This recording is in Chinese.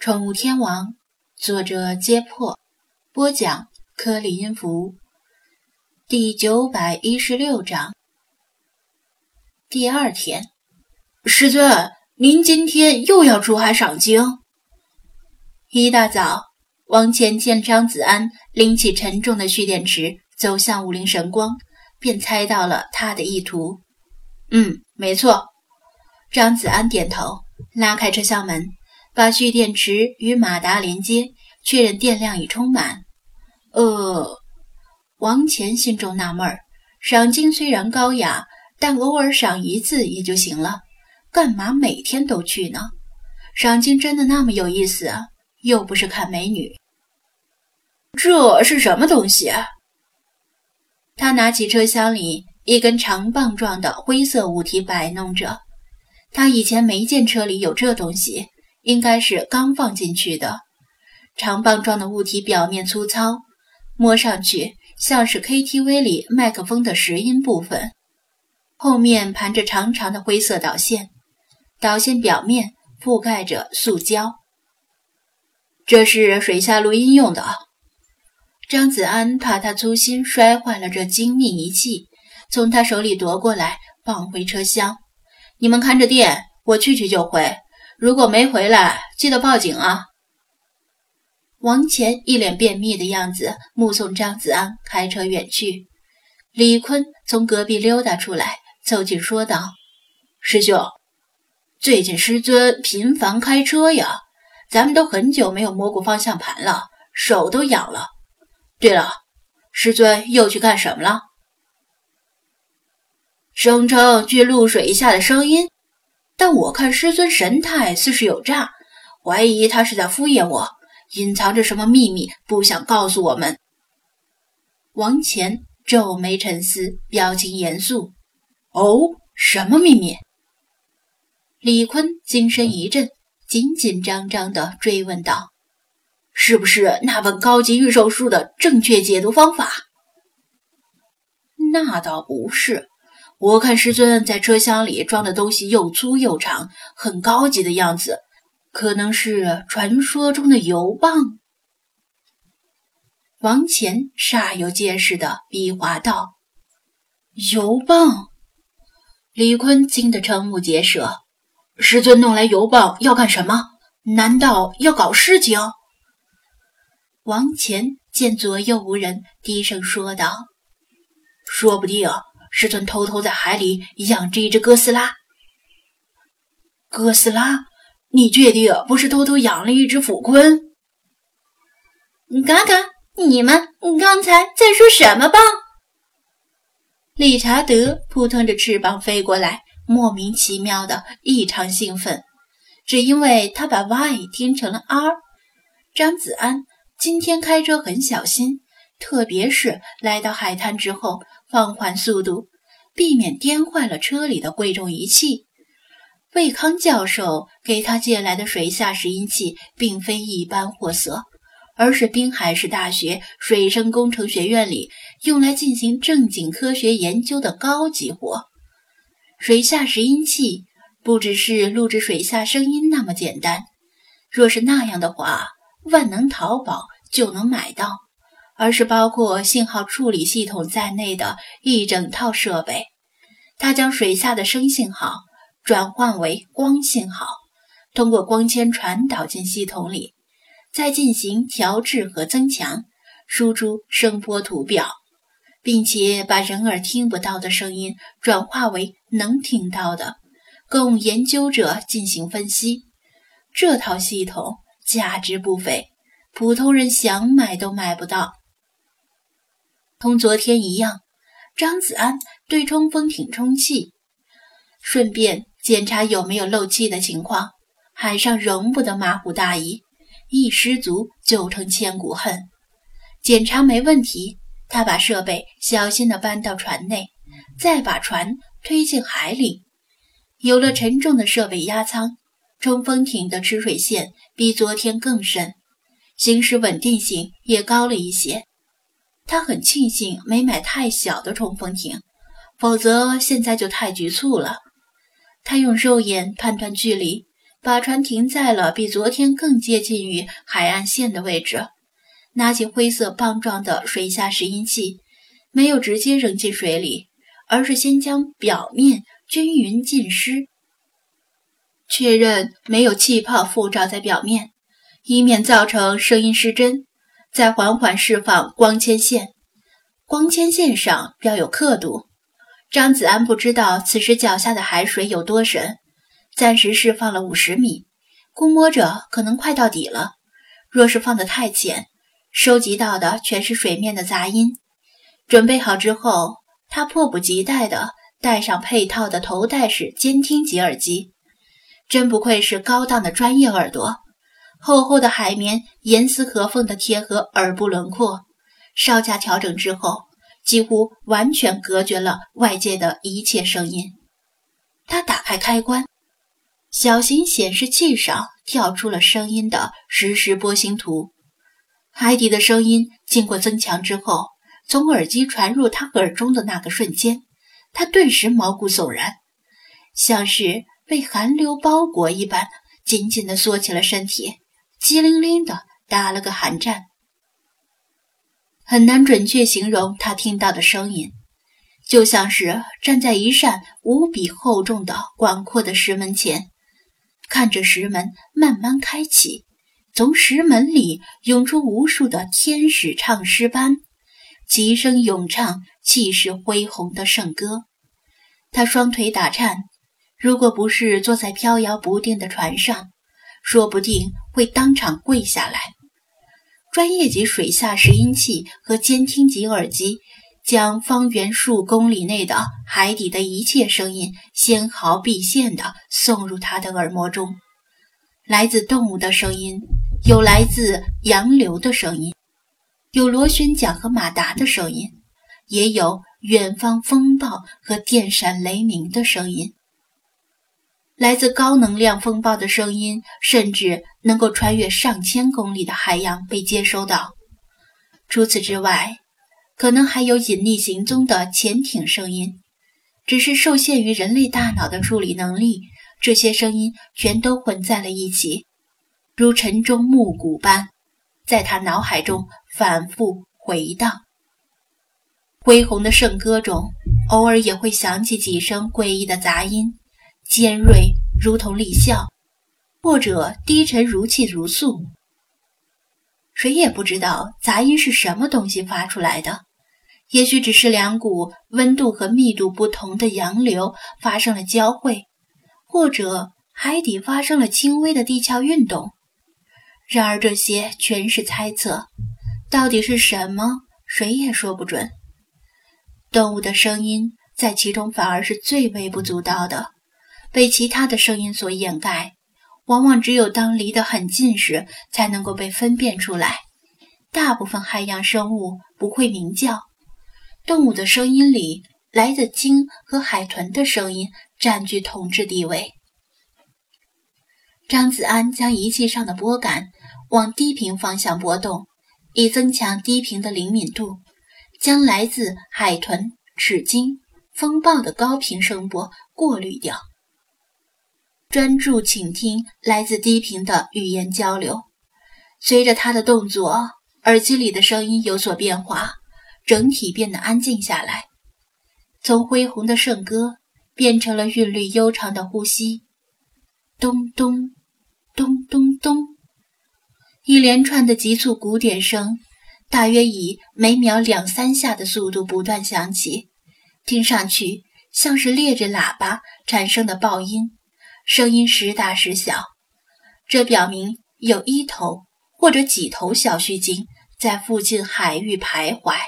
宠物天王，作者：揭破，播讲：颗粒音符，第九百一十六章。第二天，师尊，您今天又要出海赏鲸？一大早，王乾见张子安拎起沉重的蓄电池走向武陵神光，便猜到了他的意图。嗯，没错。张子安点头，拉开车厢门，把蓄电池与马达连接，确认电量已充满。呃，王乾心中纳闷儿：赏金虽然高雅，但偶尔赏一次也就行了，干嘛每天都去呢？赏金真的那么有意思？又不是看美女。这是什么东西？他拿起车厢里一根长棒状的灰色物体摆弄着。他以前没见车里有这东西，应该是刚放进去的。长棒状的物体表面粗糙，摸上去像是 KTV 里麦克风的拾音部分。后面盘着长长的灰色导线，导线表面覆盖着塑胶。这是水下录音用的。张子安怕他粗心摔坏了这精密仪器，从他手里夺过来，放回车厢。你们看着店，我去去就回。如果没回来，记得报警啊！王乾一脸便秘的样子，目送张子安开车远去。李坤从隔壁溜达出来，凑近说道：“师兄，最近师尊频繁开车呀，咱们都很久没有摸过方向盘了，手都痒了。对了，师尊又去干什么了？”声称去露水一下的声音，但我看师尊神态似是有诈，怀疑他是在敷衍我，隐藏着什么秘密，不想告诉我们。王乾皱眉沉思，表情严肃。哦，什么秘密？李坤精神一振，紧紧张张地追问道：“是不是那本高级预售书的正确解读方法？”那倒不是。我看师尊在车厢里装的东西又粗又长，很高级的样子，可能是传说中的油棒。王乾煞有介事的比划道：“油棒！”李坤惊得瞠目结舌。师尊弄来油棒要干什么？难道要搞事情？王乾见左右无人，低声说道：“说不定。”师尊偷偷在海里养着一只哥斯拉。哥斯拉，你确定不是偷偷养了一只腐鲲？嘎嘎，你们刚才在说什么棒？理查德扑腾着翅膀飞过来，莫名其妙的异常兴奋，只因为他把 Y 听成了 R。张子安今天开车很小心，特别是来到海滩之后。放缓速度，避免颠坏了车里的贵重仪器。魏康教授给他借来的水下拾音器，并非一般货色，而是滨海市大学水生工程学院里用来进行正经科学研究的高级货。水下拾音器不只是录制水下声音那么简单，若是那样的话，万能淘宝就能买到。而是包括信号处理系统在内的一整套设备，它将水下的声信号转换为光信号，通过光纤传导进系统里，再进行调制和增强，输出声波图表，并且把人耳听不到的声音转化为能听到的，供研究者进行分析。这套系统价值不菲，普通人想买都买不到。同昨天一样，张子安对冲锋艇充气，顺便检查有没有漏气的情况。海上容不得马虎大意，一失足就成千古恨。检查没问题，他把设备小心地搬到船内，再把船推进海里。有了沉重的设备压舱，冲锋艇的吃水线比昨天更深，行驶稳定性也高了一些。他很庆幸没买太小的冲锋艇，否则现在就太局促了。他用肉眼判断距离，把船停在了比昨天更接近于海岸线的位置，拿起灰色棒状的水下拾音器，没有直接扔进水里，而是先将表面均匀浸湿，确认没有气泡附着在表面，以免造成声音失真，再缓缓释放光纤线。光纤线上标有刻度。张子安不知道此时脚下的海水有多深。暂时释放了五十米，估摸着可能快到底了。若是放得太浅，收集到的全是水面的杂音。准备好之后，他迫不及待地戴上配套的头戴式监听级耳机。真不愧是高档的专业耳朵，厚厚的海绵严丝合缝地贴合耳部轮廓，稍加调整之后，几乎完全隔绝了外界的一切声音。他打开开关。小型显示器上跳出了声音的实时波形图，海底的声音经过增强之后，从耳机传入他耳中的那个瞬间，他顿时毛骨悚然，像是被寒流包裹一般，紧紧地缩起了身体，激灵灵的打了个寒战。很难准确形容他听到的声音，就像是站在一扇无比厚重的广阔的石门前。看着石门慢慢开启，从石门里涌出无数的天使唱诗班，齐声咏唱气势恢宏的圣歌。他双腿打颤，如果不是坐在飘摇不定的船上，说不定会当场跪下来。专业级水下拾音器和监听级耳机。将方圆数公里内的海底的一切声音纤毫毕现地送入他的耳膜中，来自动物的声音，有来自洋流的声音，有螺旋桨和马达的声音，也有远方风暴和电闪雷鸣的声音。来自高能量风暴的声音，甚至能够穿越上千公里的海洋被接收到。除此之外，可能还有隐匿行踪的潜艇声音，只是受限于人类大脑的处理能力，这些声音全都混在了一起，如晨钟暮鼓般，在他脑海中反复回荡。恢宏的圣歌中，偶尔也会响起几声诡异的杂音，尖锐如同厉啸，或者低沉如泣如诉。谁也不知道杂音是什么东西发出来的。也许只是两股温度和密度不同的洋流发生了交汇，或者海底发生了轻微的地壳运动。然而这些全是猜测，到底是什么，谁也说不准。动物的声音在其中反而是最微不足道的，被其他的声音所掩盖，往往只有当离得很近时才能够被分辨出来。大部分海洋生物不会鸣叫。动物的声音里，来自鲸和海豚的声音占据统治地位。张子安将仪器上的拨杆往低频方向拨动，以增强低频的灵敏度，将来自海豚、齿鲸、风暴的高频声波过滤掉。专注倾听来自低频的语言交流。随着他的动作，耳机里的声音有所变化。整体变得安静下来，从恢宏的圣歌变成了韵律悠长的呼吸，咚咚咚咚咚，一连串的急促鼓点声，大约以每秒两三下的速度不断响起，听上去像是裂着喇叭产生的爆音，声音时大时小。这表明有一头或者几头小须鲸在附近海域徘徊。